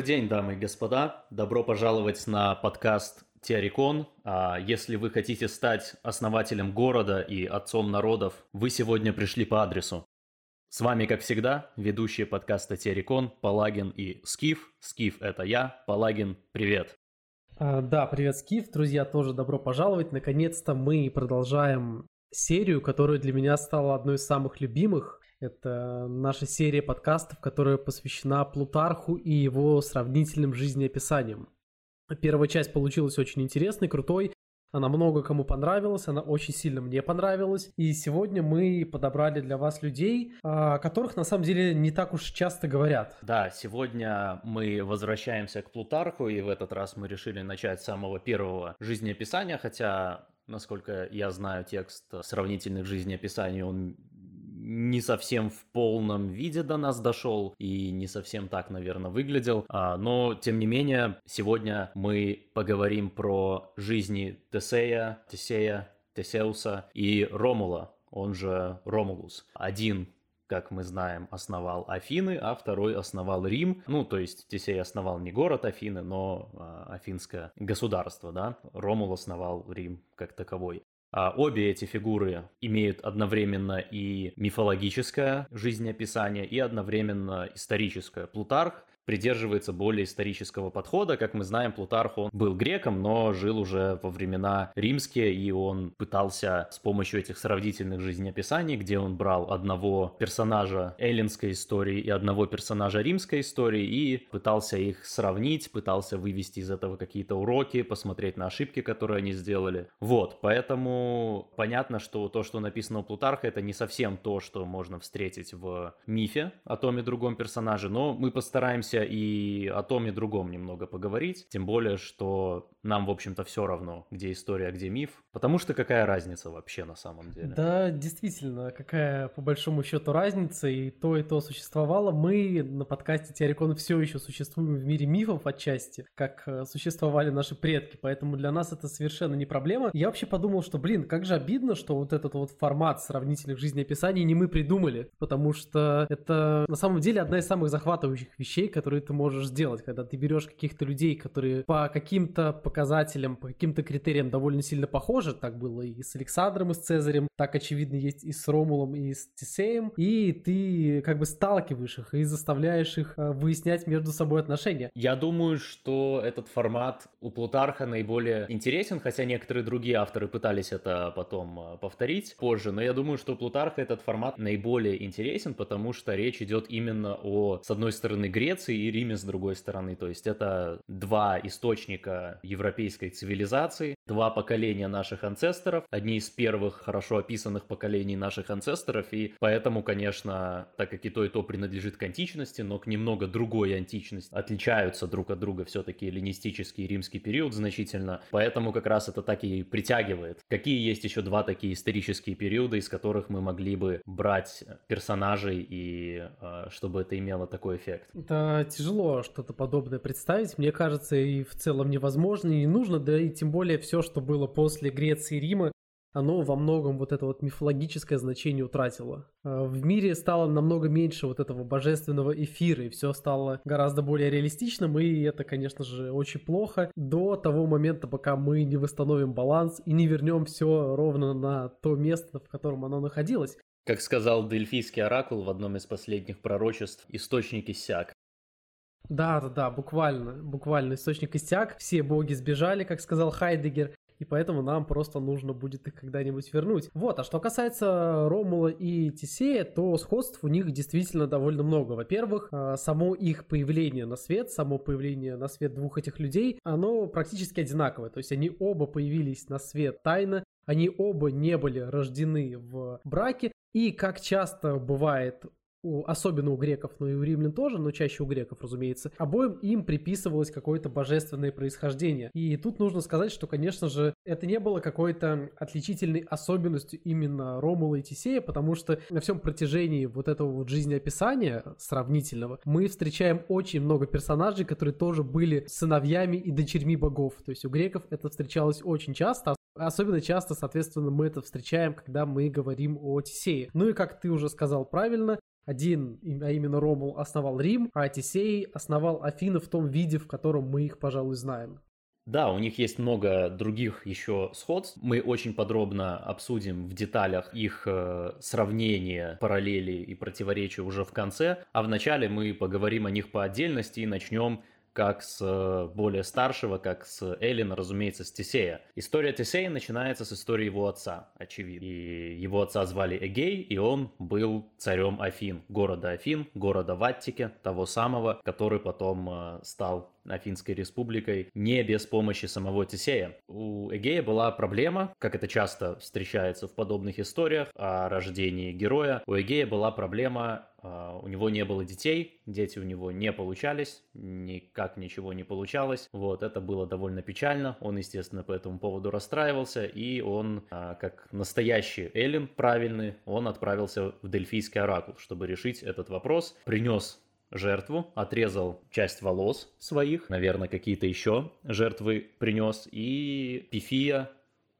Добрый день, дамы и господа. Добро пожаловать на подкаст Теорикон. А если вы хотите стать основателем города и отцом народов, вы сегодня пришли по адресу. С вами, как всегда, ведущие подкаста Теорикон, Палагин и Скиф. Скиф — это я, Палагин — привет. А, да, привет, Скиф. Друзья, тоже добро пожаловать. Наконец-то мы продолжаем серию, которая для меня стала одной из самых любимых. Это наша серия подкастов, которая посвящена Плутарху и его сравнительным жизнеописаниям. Первая часть получилась очень интересной, крутой. Она много кому понравилась, она очень сильно мне понравилась. И сегодня мы подобрали для вас людей, о которых на самом деле не так уж часто говорят. Да, сегодня мы возвращаемся к Плутарху, и в этот раз мы решили начать с самого первого жизнеописания, хотя насколько я знаю текст сравнительных жизнеописаний, он не совсем в полном виде до нас дошел и не совсем так, наверное, выглядел. А, но, тем не менее, сегодня мы поговорим про жизни Тесея, Тесея, Тесеуса и Ромула, он же Ромулус. Один как мы знаем, основал Афины, а второй основал Рим. Ну, то есть Тесей основал не город Афины, но а, афинское государство, да. Ромул основал Рим как таковой. А обе эти фигуры имеют одновременно и мифологическое жизнеописание, и одновременно историческое. Плутарх придерживается более исторического подхода. Как мы знаем, Плутарх, он был греком, но жил уже во времена римские, и он пытался с помощью этих сравнительных жизнеописаний, где он брал одного персонажа эллинской истории и одного персонажа римской истории, и пытался их сравнить, пытался вывести из этого какие-то уроки, посмотреть на ошибки, которые они сделали. Вот, поэтому понятно, что то, что написано у Плутарха, это не совсем то, что можно встретить в мифе о том и другом персонаже, но мы постараемся и о том и другом немного поговорить. Тем более, что нам, в общем-то, все равно, где история, а где миф. Потому что какая разница вообще на самом деле? Да, действительно, какая по большому счету разница, и то, и то существовало. Мы на подкасте Теорикон все еще существуем в мире мифов отчасти, как э, существовали наши предки, поэтому для нас это совершенно не проблема. Я вообще подумал, что, блин, как же обидно, что вот этот вот формат сравнительных жизнеописаний не мы придумали, потому что это на самом деле одна из самых захватывающих вещей, которые ты можешь сделать, когда ты берешь каких-то людей, которые по каким-то показателям, по каким-то критериям довольно сильно похожи, так было и с Александром, и с Цезарем, так очевидно есть и с Ромулом, и с Тесеем, и ты как бы сталкиваешь их и заставляешь их э, выяснять между собой отношения. Я думаю, что этот формат у Плутарха наиболее интересен, хотя некоторые другие авторы пытались это потом э, повторить позже, но я думаю, что у Плутарха этот формат наиболее интересен, потому что речь идет именно о, с одной стороны, Греции, Греции и Риме с другой стороны. То есть это два источника европейской цивилизации, два поколения наших анцесторов, одни из первых хорошо описанных поколений наших анцесторов, и поэтому, конечно, так как и то, и то принадлежит к античности, но к немного другой античности, отличаются друг от друга все-таки эллинистический и римский период значительно, поэтому как раз это так и притягивает. Какие есть еще два такие исторические периода, из которых мы могли бы брать персонажей и э, чтобы это имело такой эффект? Это тяжело что-то подобное представить. Мне кажется, и в целом невозможно, и не нужно, да и тем более все, что было после Греции и Рима, оно во многом вот это вот мифологическое значение утратило. А, в мире стало намного меньше вот этого божественного эфира, и все стало гораздо более реалистичным, и это, конечно же, очень плохо до того момента, пока мы не восстановим баланс и не вернем все ровно на то место, в котором оно находилось. Как сказал Дельфийский оракул в одном из последних пророчеств, источник иссяк. Да, да, да, буквально, буквально источник истяк. Все боги сбежали, как сказал Хайдегер, и поэтому нам просто нужно будет их когда-нибудь вернуть. Вот, а что касается Ромула и Тесея, то сходств у них действительно довольно много. Во-первых, а, само их появление на свет, само появление на свет двух этих людей, оно практически одинаковое. То есть они оба появились на свет тайно, они оба не были рождены в браке, и как часто бывает у, особенно у греков, но и у римлян тоже, но чаще у греков, разумеется, обоим им приписывалось какое-то божественное происхождение. И тут нужно сказать, что, конечно же, это не было какой-то отличительной особенностью именно Ромула и Тисея, потому что на всем протяжении вот этого вот жизнеописания сравнительного мы встречаем очень много персонажей, которые тоже были сыновьями и дочерьми богов. То есть у греков это встречалось очень часто, Особенно часто, соответственно, мы это встречаем, когда мы говорим о Тисее. Ну и как ты уже сказал правильно, Один, а именно Ромул, основал Рим, а Тесей основал Афины в том виде, в котором мы их, пожалуй, знаем. Да, у них есть много других еще сходств. Мы очень подробно обсудим в деталях их э, сравнения, параллели и противоречия уже в конце. А в начале мы поговорим о них по отдельности и начнем как с э, более старшего, как с Эллина, разумеется, с Тесея. История Тесея начинается с истории его отца, очевидно. И его отца звали Эгей, и он был царем Афин, города Афин, города в того самого, который потом э, стал Афинской республикой не без помощи самого Тесея. У Эгея была проблема, как это часто встречается в подобных историях о рождении героя. У Эгея была проблема у него не было детей, дети у него не получались, никак ничего не получалось. Вот, это было довольно печально. Он, естественно, по этому поводу расстраивался, и он, а, как настоящий Эллин, правильный, он отправился в Дельфийский оракул, чтобы решить этот вопрос. Принес жертву, отрезал часть волос своих, наверное, какие-то еще жертвы принес, и Пифия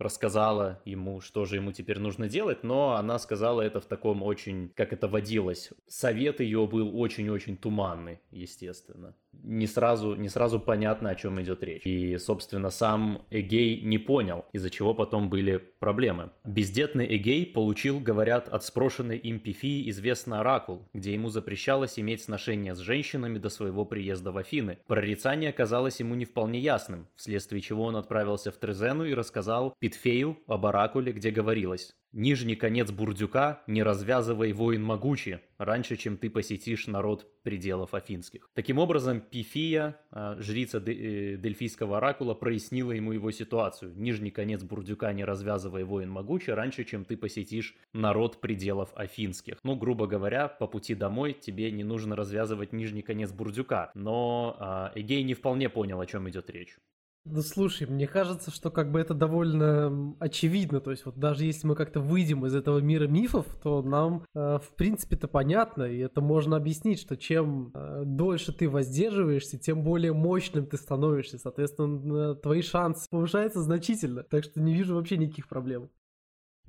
рассказала ему, что же ему теперь нужно делать, но она сказала это в таком очень, как это водилось. Совет ее был очень-очень туманный, естественно. Не сразу, не сразу понятно, о чем идет речь. И, собственно, сам Эгей не понял, из-за чего потом были проблемы. Бездетный Эгей получил, говорят, от спрошенной им Пифии известный оракул, где ему запрещалось иметь сношения с женщинами до своего приезда в Афины. Прорицание казалось ему не вполне ясным, вследствие чего он отправился в Трезену и рассказал Питфею об оракуле, где говорилось Нижний конец бурдюка не развязывай воин могучий, раньше, чем ты посетишь народ пределов афинских. Таким образом, Пифия, а, жрица э, Дельфийского оракула, прояснила ему его ситуацию. Нижний конец бурдюка не развязывай воин могучий, раньше, чем ты посетишь народ пределов афинских. Ну, грубо говоря, по пути домой тебе не нужно развязывать нижний конец бурдюка. Но а, Эгей не вполне понял, о чем идет речь. Ну слушай, мне кажется, что как бы это довольно очевидно. То есть вот даже если мы как-то выйдем из этого мира мифов, то нам э, в принципе-то понятно, и это можно объяснить, что чем э, дольше ты воздерживаешься, тем более мощным ты становишься. Соответственно, твои шансы повышаются значительно. Так что не вижу вообще никаких проблем.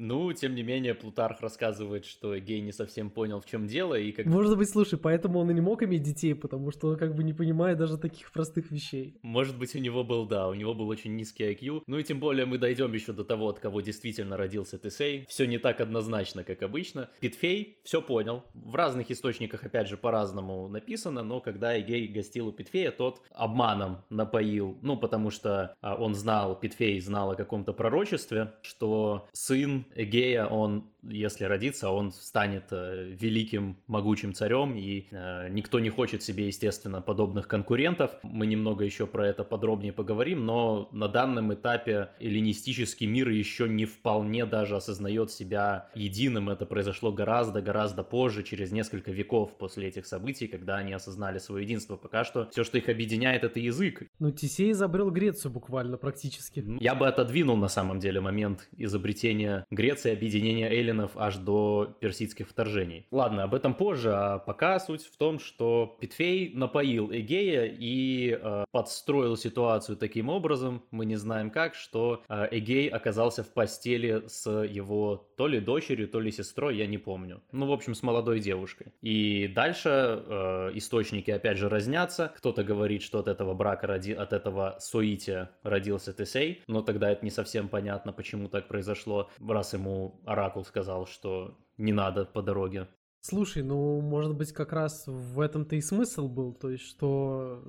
Ну, тем не менее, Плутарх рассказывает, что Гей не совсем понял, в чем дело, и как... Может быть, слушай, поэтому он и не мог иметь детей, потому что он как бы не понимает даже таких простых вещей. Может быть, у него был, да, у него был очень низкий IQ. Ну и тем более мы дойдем еще до того, от кого действительно родился Тесей. Все не так однозначно, как обычно. Питфей все понял. В разных источниках, опять же, по-разному написано, но когда Эгей гостил у Питфея, тот обманом напоил, ну, потому что а, он знал, Питфей знал о каком-то пророчестве, что сын Эгея, он, если родится, он станет э, великим, могучим царем, и э, никто не хочет себе, естественно, подобных конкурентов. Мы немного еще про это подробнее поговорим, но на данном этапе эллинистический мир еще не вполне даже осознает себя единым. Это произошло гораздо-гораздо позже, через несколько веков после этих событий, когда они осознали свое единство. Пока что все, что их объединяет, это язык. Ну, Тесей изобрел Грецию буквально, практически. Я бы отодвинул, на самом деле, момент изобретения Греции, объединения эллинов аж до персидских вторжений. Ладно, об этом позже, а пока суть в том, что Питфей напоил Эгея и э, подстроил ситуацию таким образом, мы не знаем как, что э, Эгей оказался в постели с его то ли дочерью, то ли сестрой, я не помню. Ну, в общем, с молодой девушкой. И дальше э, источники опять же разнятся. Кто-то говорит, что от этого брака, роди... от этого соития родился Тесей, но тогда это не совсем понятно, почему так произошло, ему Оракул сказал, что не надо по дороге. Слушай, ну, может быть, как раз в этом-то и смысл был, то есть, что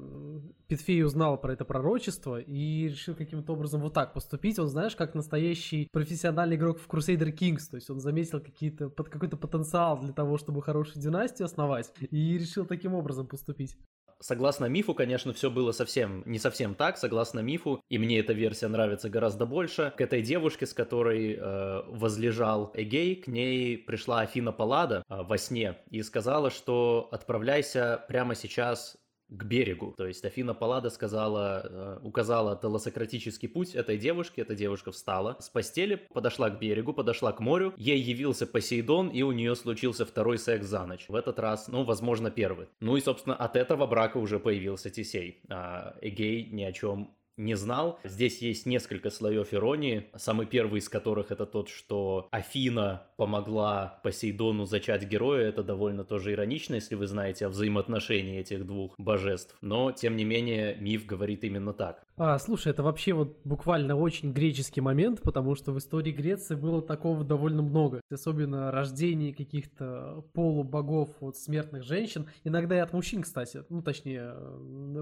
Петфей узнал про это пророчество и решил каким-то образом вот так поступить. Он, знаешь, как настоящий профессиональный игрок в Crusader Kings, то есть он заметил какие-то, под какой-то потенциал для того, чтобы хорошую династию основать, и решил таким образом поступить. Согласно мифу, конечно, все было совсем не совсем так. Согласно мифу, и мне эта версия нравится гораздо больше. К этой девушке, с которой э, возлежал Эгей, к ней пришла Афина Паллада э, во сне и сказала, что отправляйся прямо сейчас к берегу. То есть Афина Паллада сказала, э, указала телосократический путь этой девушке. Эта девушка встала с постели, подошла к берегу, подошла к морю. Ей явился Посейдон, и у нее случился второй секс за ночь. В этот раз, ну, возможно, первый. Ну и, собственно, от этого брака уже появился Тесей. А Эгей ни о чем не знал. Здесь есть несколько слоев иронии. Самый первый из которых это тот, что Афина помогла Посейдону зачать героя. Это довольно тоже иронично, если вы знаете о взаимоотношении этих двух божеств. Но, тем не менее, миф говорит именно так. А, слушай, это вообще вот буквально очень греческий момент, потому что в истории Греции было такого довольно много. Особенно рождение каких-то полубогов от смертных женщин. Иногда и от мужчин, кстати. Ну, точнее,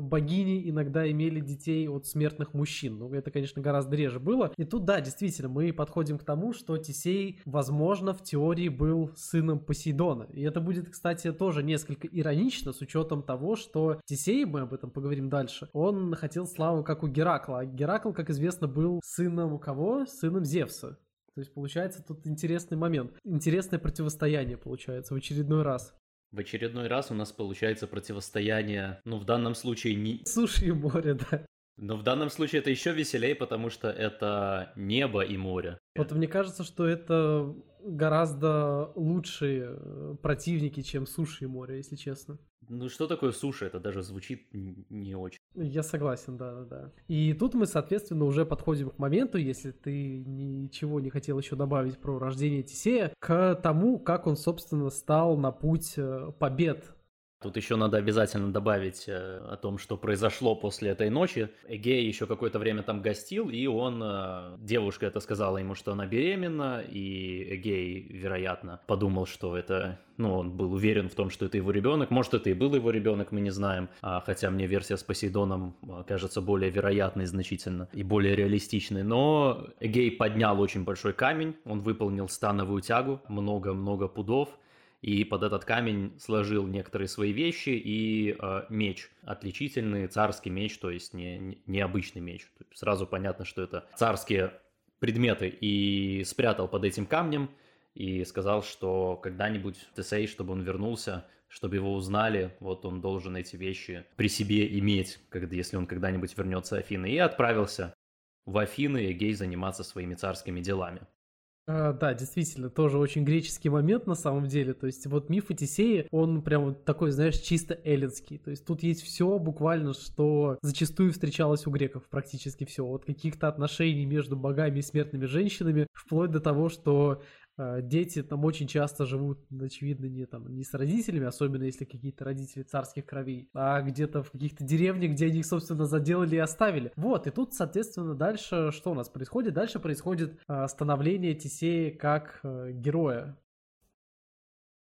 богини иногда имели детей от смертных мужчин. Ну, это, конечно, гораздо реже было. И тут, да, действительно, мы подходим к тому, что Тесей, возможно, в теории был сыном Посейдона. И это будет, кстати, тоже несколько иронично с учетом того, что Тесей, мы об этом поговорим дальше, он хотел славу как у Геракла. А Геракл, как известно, был сыном кого? Сыном Зевса. То есть получается тут интересный момент. Интересное противостояние получается в очередной раз. В очередной раз у нас получается противостояние, ну в данном случае не... Суши и море, да. Но в данном случае это еще веселее, потому что это небо и море. Вот мне кажется, что это гораздо лучшие э, противники, чем суши и море, если честно. Ну что такое суши? Это даже звучит не очень. Я согласен, да, да, да. И тут мы, соответственно, уже подходим к моменту, если ты ничего не хотел еще добавить про рождение Тисея, к тому, как он, собственно, стал на путь э, побед Тут еще надо обязательно добавить э, о том, что произошло после этой ночи. Эгей еще какое-то время там гостил, и он, э, девушка это сказала ему, что она беременна, и Эгей, вероятно, подумал, что это, ну, он был уверен в том, что это его ребенок. Может, это и был его ребенок, мы не знаем. А, хотя мне версия с Посейдоном э, кажется более вероятной значительно и более реалистичной. Но Эгей поднял очень большой камень, он выполнил становую тягу, много-много пудов, и под этот камень сложил некоторые свои вещи и э, меч, отличительный царский меч, то есть не, не обычный меч. Сразу понятно, что это царские предметы, и спрятал под этим камнем, и сказал, что когда-нибудь Тесей, чтобы он вернулся, чтобы его узнали, вот он должен эти вещи при себе иметь, когда, если он когда-нибудь вернется в Афины. И отправился в Афины Эгей заниматься своими царскими делами. А, да, действительно, тоже очень греческий момент на самом деле. То есть вот миф Одиссея, он прям такой, знаешь, чисто эллинский. То есть тут есть все буквально, что зачастую встречалось у греков, практически все. От каких-то отношений между богами и смертными женщинами, вплоть до того, что дети там очень часто живут, очевидно, не, там, не с родителями, особенно если какие-то родители царских кровей, а где-то в каких-то деревнях, где они их, собственно, заделали и оставили. Вот, и тут, соответственно, дальше что у нас происходит? Дальше происходит э, становление Тесея как э, героя.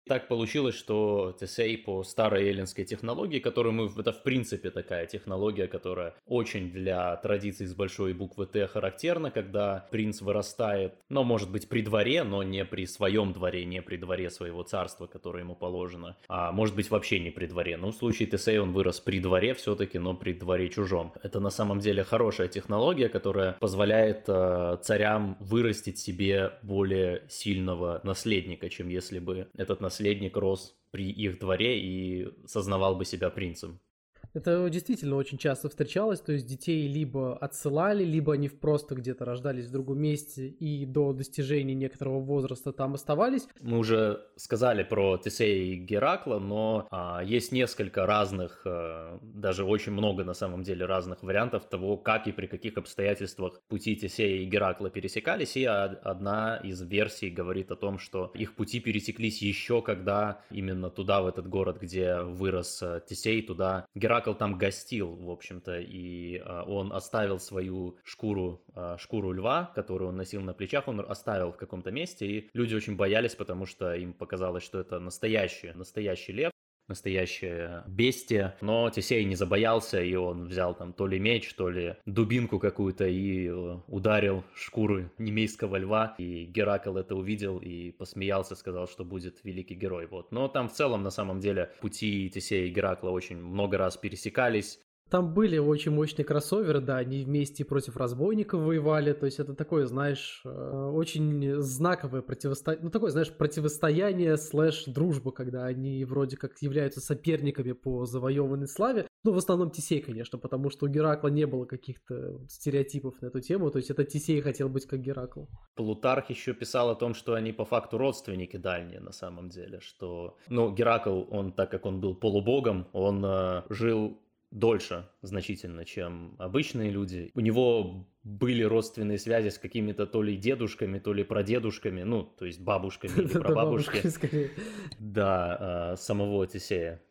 Так получилось, что Тесей по старой эллинской технологии, которую мы, это в принципе такая технология, которая очень для традиций с большой буквы Т характерна, когда принц вырастает, но может быть при дворе, но не при своем дворе, не при дворе своего царства, которое ему положено, а может быть вообще не при дворе. Но в случае Тесея он вырос при дворе все-таки, но при дворе чужом. Это на самом деле хорошая технология, которая позволяет э, царям вырастить себе более сильного наследника, чем если бы этот наследник наследник рос при их дворе и сознавал бы себя принцем. Это действительно очень часто встречалось, то есть детей либо отсылали, либо они просто где-то рождались в другом месте и до достижения некоторого возраста там оставались. Мы уже сказали про Тесея и Геракла, но а, есть несколько разных, а, даже очень много на самом деле разных вариантов того, как и при каких обстоятельствах пути Тесея и Геракла пересекались, и одна из версий говорит о том, что их пути пересеклись еще когда именно туда, в этот город, где вырос а, Тесей, туда Геракл Геракл там гостил, в общем-то, и э, он оставил свою шкуру, э, шкуру льва, которую он носил на плечах, он оставил в каком-то месте, и люди очень боялись, потому что им показалось, что это настоящий, настоящий лев настоящее бестие. Но Тесей не забоялся, и он взял там то ли меч, то ли дубинку какую-то и э, ударил шкуры немейского льва. И Геракл это увидел и посмеялся, сказал, что будет великий герой. Вот. Но там в целом, на самом деле, пути Тесея и Геракла очень много раз пересекались. Там были очень мощные кроссоверы, да, они вместе против разбойников воевали, то есть это такое, знаешь, э, очень знаковое противостояние, ну такое, знаешь, противостояние слэш дружба, когда они вроде как являются соперниками по завоеванной славе, ну в основном Тисей, конечно, потому что у Геракла не было каких-то стереотипов на эту тему, то есть это Тисей хотел быть как Геракл. Плутарх еще писал о том, что они по факту родственники дальние на самом деле, что, ну, Геракл, он, так как он был полубогом, он э, жил дольше значительно, чем обычные люди. У него были родственные связи с какими-то то ли дедушками, то ли прадедушками, ну, то есть бабушками или прабабушками. Да, а, самого Тесея.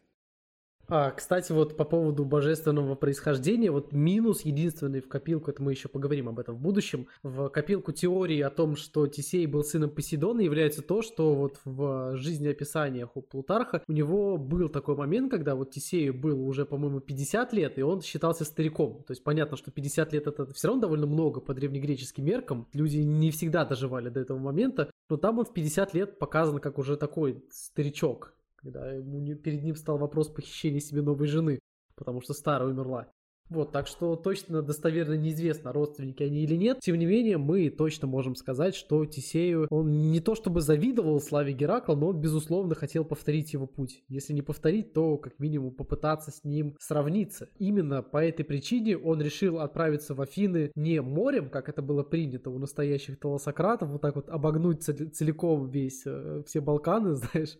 А, кстати, вот по поводу божественного происхождения, вот минус единственный в копилку, это мы еще поговорим об этом в будущем, в копилку теории о том, что Тесей был сыном Посейдона, является то, что вот в жизнеописаниях у Плутарха у него был такой момент, когда вот Тесею было уже, по-моему, 50 лет, и он считался стариком. То есть понятно, что 50 лет это все равно довольно много по древнегреческим меркам. Люди не всегда доживали до этого момента, но там он в 50 лет показан как уже такой старичок когда ему, перед ним стал вопрос похищения себе новой жены, потому что старая умерла. Вот, так что точно достоверно неизвестно, родственники они или нет. Тем не менее, мы точно можем сказать, что Тисею, он не то чтобы завидовал славе Геракла, но он, безусловно, хотел повторить его путь. Если не повторить, то как минимум попытаться с ним сравниться. Именно по этой причине он решил отправиться в Афины не морем, как это было принято у настоящих толосократов, вот так вот обогнуть целиком весь, э, все Балканы, знаешь,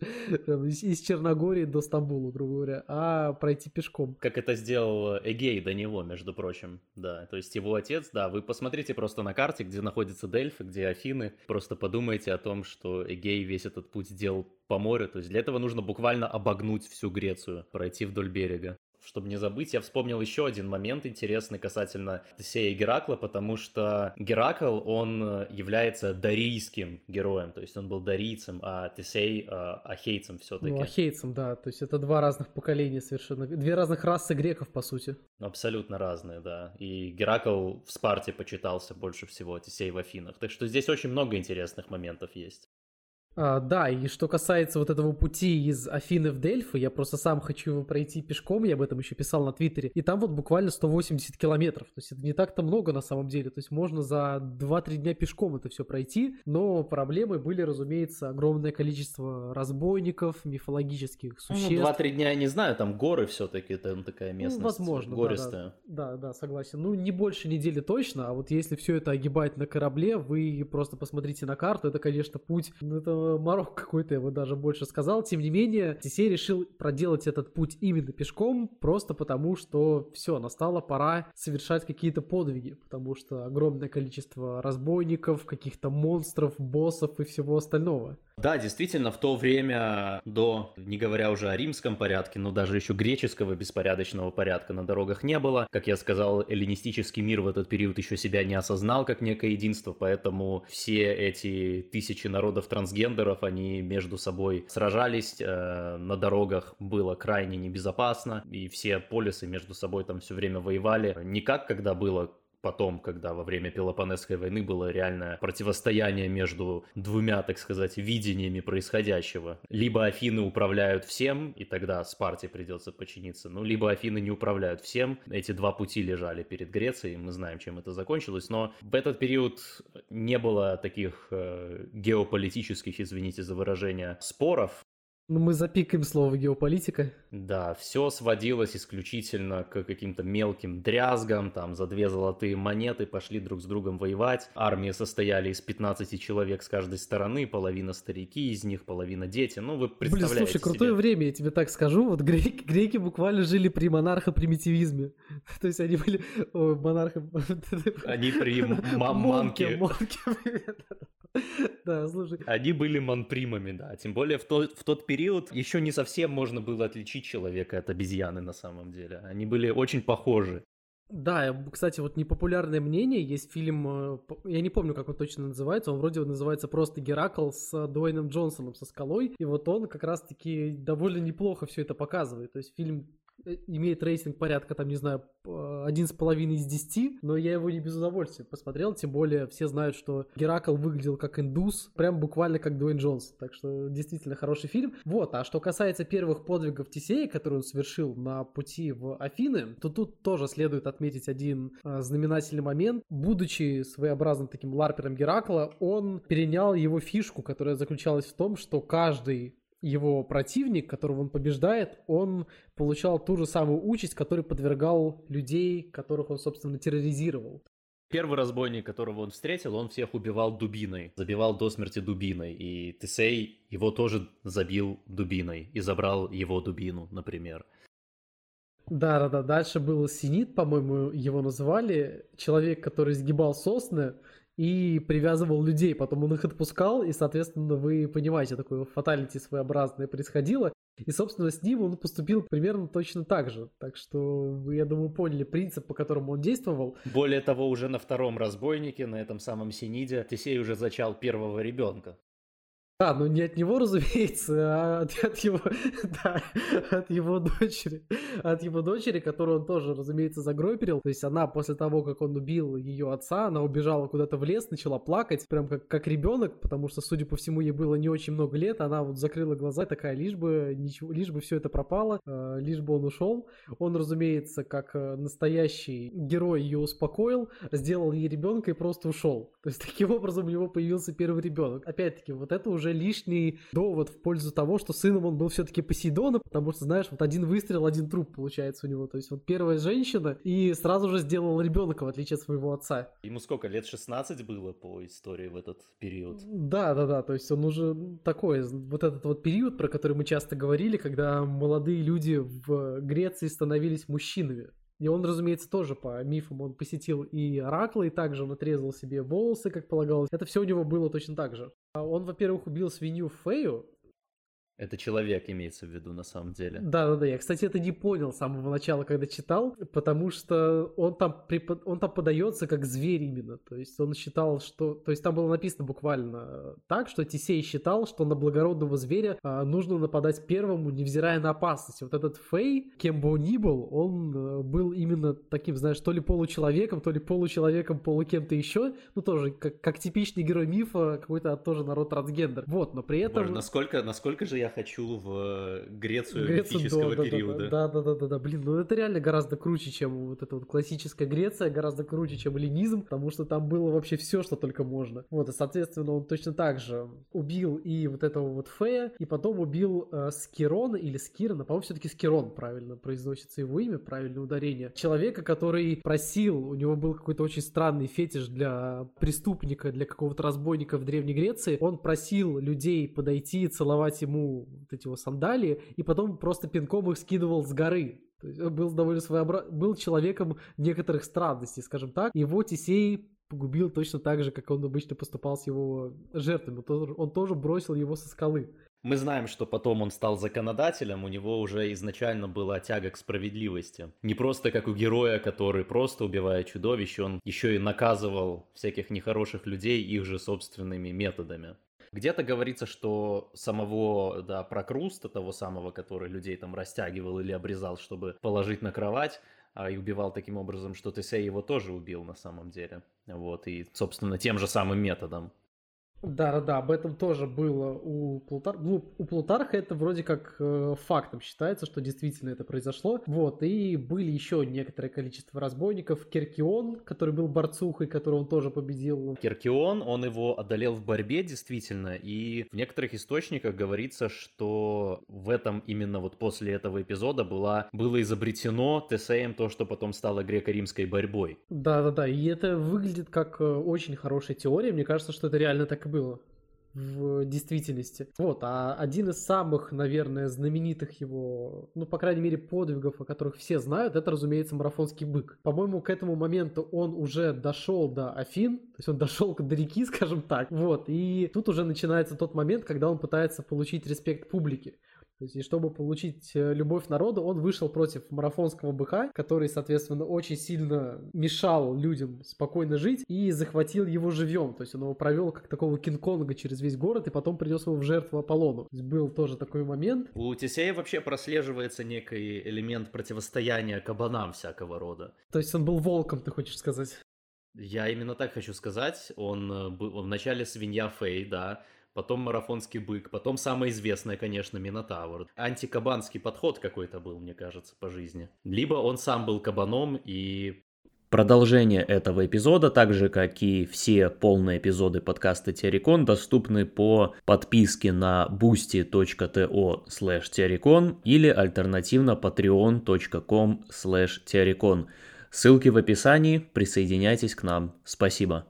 из Черногории до Стамбула, грубо говоря, а пройти пешком. Как это сделал Эгей, да него, между прочим, да. То есть его отец, да, вы посмотрите просто на карте, где находится Дельфы, где Афины, просто подумайте о том, что Эгей весь этот путь сделал по морю, то есть для этого нужно буквально обогнуть всю Грецию, пройти вдоль берега чтобы не забыть, я вспомнил еще один момент интересный касательно и Геракла, потому что Геракл, он э, является дарийским героем, то есть он был дарийцем, а Тесей э, ахейцем все-таки. Ну, ахейцем, да, то есть это два разных поколения совершенно, две разных расы греков, по сути. Абсолютно разные, да, и Геракл в Спарте почитался больше всего, а Тесей в Афинах, так что здесь очень много интересных моментов есть. А, да, и что касается вот этого пути из Афины в Дельфы, я просто сам хочу его пройти пешком, я об этом еще писал на Твиттере, и там вот буквально 180 километров, то есть это не так-то много на самом деле, то есть можно за 2-3 дня пешком это все пройти, но проблемы были, разумеется, огромное количество разбойников, мифологических ну, существ. Ну, 2-3 дня я не знаю, там горы все-таки, там такая ну, местность ну, возможно, гористая. Да, да, да, да, согласен. Ну, не больше недели точно, а вот если все это огибать на корабле, вы просто посмотрите на карту, это, конечно, путь, ну, это Марок какой-то, я бы даже больше сказал. Тем не менее, Тесей решил проделать этот путь именно пешком, просто потому что все, настала пора совершать какие-то подвиги, потому что огромное количество разбойников, каких-то монстров, боссов и всего остального. Да, действительно, в то время, до, не говоря уже о римском порядке, но даже еще греческого беспорядочного порядка на дорогах не было. Как я сказал, эллинистический мир в этот период еще себя не осознал как некое единство, поэтому все эти тысячи народов трансгендеров, они между собой сражались, э, на дорогах было крайне небезопасно, и все полисы между собой там все время воевали. Не как когда было потом, когда во время Пелопонесской войны было реальное противостояние между двумя, так сказать, видениями происходящего. Либо Афины управляют всем, и тогда Спарте придется подчиниться, ну, либо Афины не управляют всем. Эти два пути лежали перед Грецией, мы знаем, чем это закончилось, но в этот период не было таких э, геополитических, извините за выражение, споров, ну, мы запикаем слово геополитика. Да, все сводилось исключительно к каким-то мелким дрязгам, там за две золотые монеты пошли друг с другом воевать. Армии состояли из 15 человек с каждой стороны, половина старики, из них половина дети. Ну, вы представляете Блин, слушай, крутое себе. время, я тебе так скажу. Вот греки, греки буквально жили при монархопримитивизме. То есть они были... О, монархо... Они при маманке. Да, слушай. Они были манпримами, да. Тем более в тот, в тот период еще не совсем можно было отличить человека от обезьяны на самом деле. Они были очень похожи. Да, кстати, вот непопулярное мнение, есть фильм, э, я не помню, как он точно называется, он вроде называется просто «Геракл» с Дуэйном Джонсоном, со скалой, и вот он как раз-таки довольно неплохо все это показывает, то есть фильм Э, имеет рейтинг порядка, там, не знаю, один с половиной из десяти, но я его не без удовольствия посмотрел, тем более все знают, что Геракл выглядел как индус, прям буквально как Дуэйн Джонс, так что действительно хороший фильм. Вот, а что касается первых подвигов Тесея, которые он совершил на пути в Афины, то тут тоже следует отметить один э, знаменательный момент. Будучи своеобразным таким ларпером Геракла, он перенял его фишку, которая заключалась в том, что каждый его противник, которого он побеждает, он получал ту же самую участь, который подвергал людей, которых он, собственно, терроризировал. Первый разбойник, которого он встретил, он всех убивал дубиной, забивал до смерти дубиной, и Тесей его тоже забил дубиной и забрал его дубину, например. Да-да-да, дальше был Синит, по-моему, его называли, человек, который сгибал сосны, и привязывал людей, потом он их отпускал, и, соответственно, вы понимаете, такое фаталити своеобразное происходило, и, собственно, с ним он поступил примерно точно так же. Так что вы, я думаю, поняли принцип, по которому он действовал. Более того, уже на втором разбойнике, на этом самом Синиде, Тесей уже зачал первого ребенка. Да, но не от него, разумеется, а от, от его, да, от его дочери, от его дочери, которую он тоже, разумеется, загроберил. То есть она после того, как он убил ее отца, она убежала куда-то в лес, начала плакать, прям как, как ребенок, потому что, судя по всему, ей было не очень много лет. Она вот закрыла глаза, такая, лишь бы ничего, лишь бы все это пропало, э, лишь бы он ушел. Он, разумеется, как э, настоящий герой ее успокоил, сделал ей ребенка и просто ушел. То есть таким образом у него появился первый ребенок. Опять-таки, вот это уже уже лишний довод в пользу того, что сыном он был все-таки Посейдона, потому что, знаешь, вот один выстрел, один труп получается у него. То есть вот первая женщина и сразу же сделал ребенка, в отличие от своего отца. Ему сколько, лет 16 было по истории в этот период? Да, да, да, то есть он уже такой, вот этот вот период, про который мы часто говорили, когда молодые люди в Греции становились мужчинами. И он, разумеется, тоже по мифам он посетил и Оракла, и также он отрезал себе волосы, как полагалось. Это все у него было точно так же. А он, во-первых, убил свинью Фею, это человек имеется в виду на самом деле. Да, да, да. Я, кстати, это не понял с самого начала, когда читал, потому что он там, препод... он там подается как зверь именно. То есть он считал, что... То есть там было написано буквально так, что Тисей считал, что на благородного зверя а, нужно нападать первому, невзирая на опасность. Вот этот Фей, кем бы он ни был, он а, был именно таким, знаешь, то ли получеловеком, то ли получеловеком, полукем-то еще. Ну, тоже как, как типичный герой мифа, какой-то тоже народ трансгендер. Вот, но при этом... Боже, насколько, насколько же я хочу в Грецию, Грецию мифического да, периода. Да, да, да, да, да, блин, ну это реально гораздо круче, чем вот эта вот классическая Греция, гораздо круче, чем эллинизм, потому что там было вообще все, что только можно. Вот, и, соответственно, он точно так же убил и вот этого вот Фея, и потом убил э, Скирона или Скирона, по-моему, все-таки Скирон правильно произносится его имя, правильное ударение. Человека, который просил, у него был какой-то очень странный фетиш для преступника, для какого-то разбойника в Древней Греции, он просил людей подойти и целовать ему вот эти вот сандалии, и потом просто пинком их скидывал с горы. То есть он был довольно своеобразным, был человеком некоторых странностей, скажем так. Его Тесей погубил точно так же, как он обычно поступал с его жертвами. Он тоже бросил его со скалы. Мы знаем, что потом он стал законодателем, у него уже изначально была тяга к справедливости. Не просто как у героя, который просто убивая чудовищ, он еще и наказывал всяких нехороших людей их же собственными методами. Где-то говорится, что самого, да, прокруста, того самого, который людей там растягивал или обрезал, чтобы положить на кровать, а, и убивал таким образом, что Тесей его тоже убил на самом деле. Вот, и, собственно, тем же самым методом. Да-да-да, об этом тоже было у Плутарха. Ну, у Плутарха это вроде как э, фактом считается, что действительно это произошло. Вот, и были еще некоторое количество разбойников. Керкион, который был борцухой, которого он тоже победил. Керкион, он его одолел в борьбе, действительно, и в некоторых источниках говорится, что в этом именно вот после этого эпизода была, было изобретено Тесеем то, что потом стало греко-римской борьбой. Да-да-да, и это выглядит как э, очень хорошая теория. Мне кажется, что это реально так было в действительности. Вот, а один из самых, наверное, знаменитых его, ну, по крайней мере, подвигов, о которых все знают, это, разумеется, марафонский бык. По-моему, к этому моменту он уже дошел до Афин, то есть он дошел до реки, скажем так. Вот, и тут уже начинается тот момент, когда он пытается получить респект публики. То есть, и чтобы получить э, любовь народа, он вышел против марафонского быка, который, соответственно, очень сильно мешал людям спокойно жить и захватил его живьем. То есть он его провел как такого Кинг-Конга через весь город и потом принес его в жертву Аполлону. То есть был тоже такой момент. У Тесея вообще прослеживается некий элемент противостояния кабанам всякого рода. То есть он был волком, ты хочешь сказать? Я именно так хочу сказать. Он э, был вначале свинья Фей, да, потом марафонский бык, потом самое известное, конечно, Минотавр. Антикабанский подход какой-то был, мне кажется, по жизни. Либо он сам был кабаном и Продолжение этого эпизода, так же как и все полные эпизоды подкаста Террикон, доступны по подписке на boosty.to slash или альтернативно patreon.com slash Ссылки в описании, присоединяйтесь к нам. Спасибо.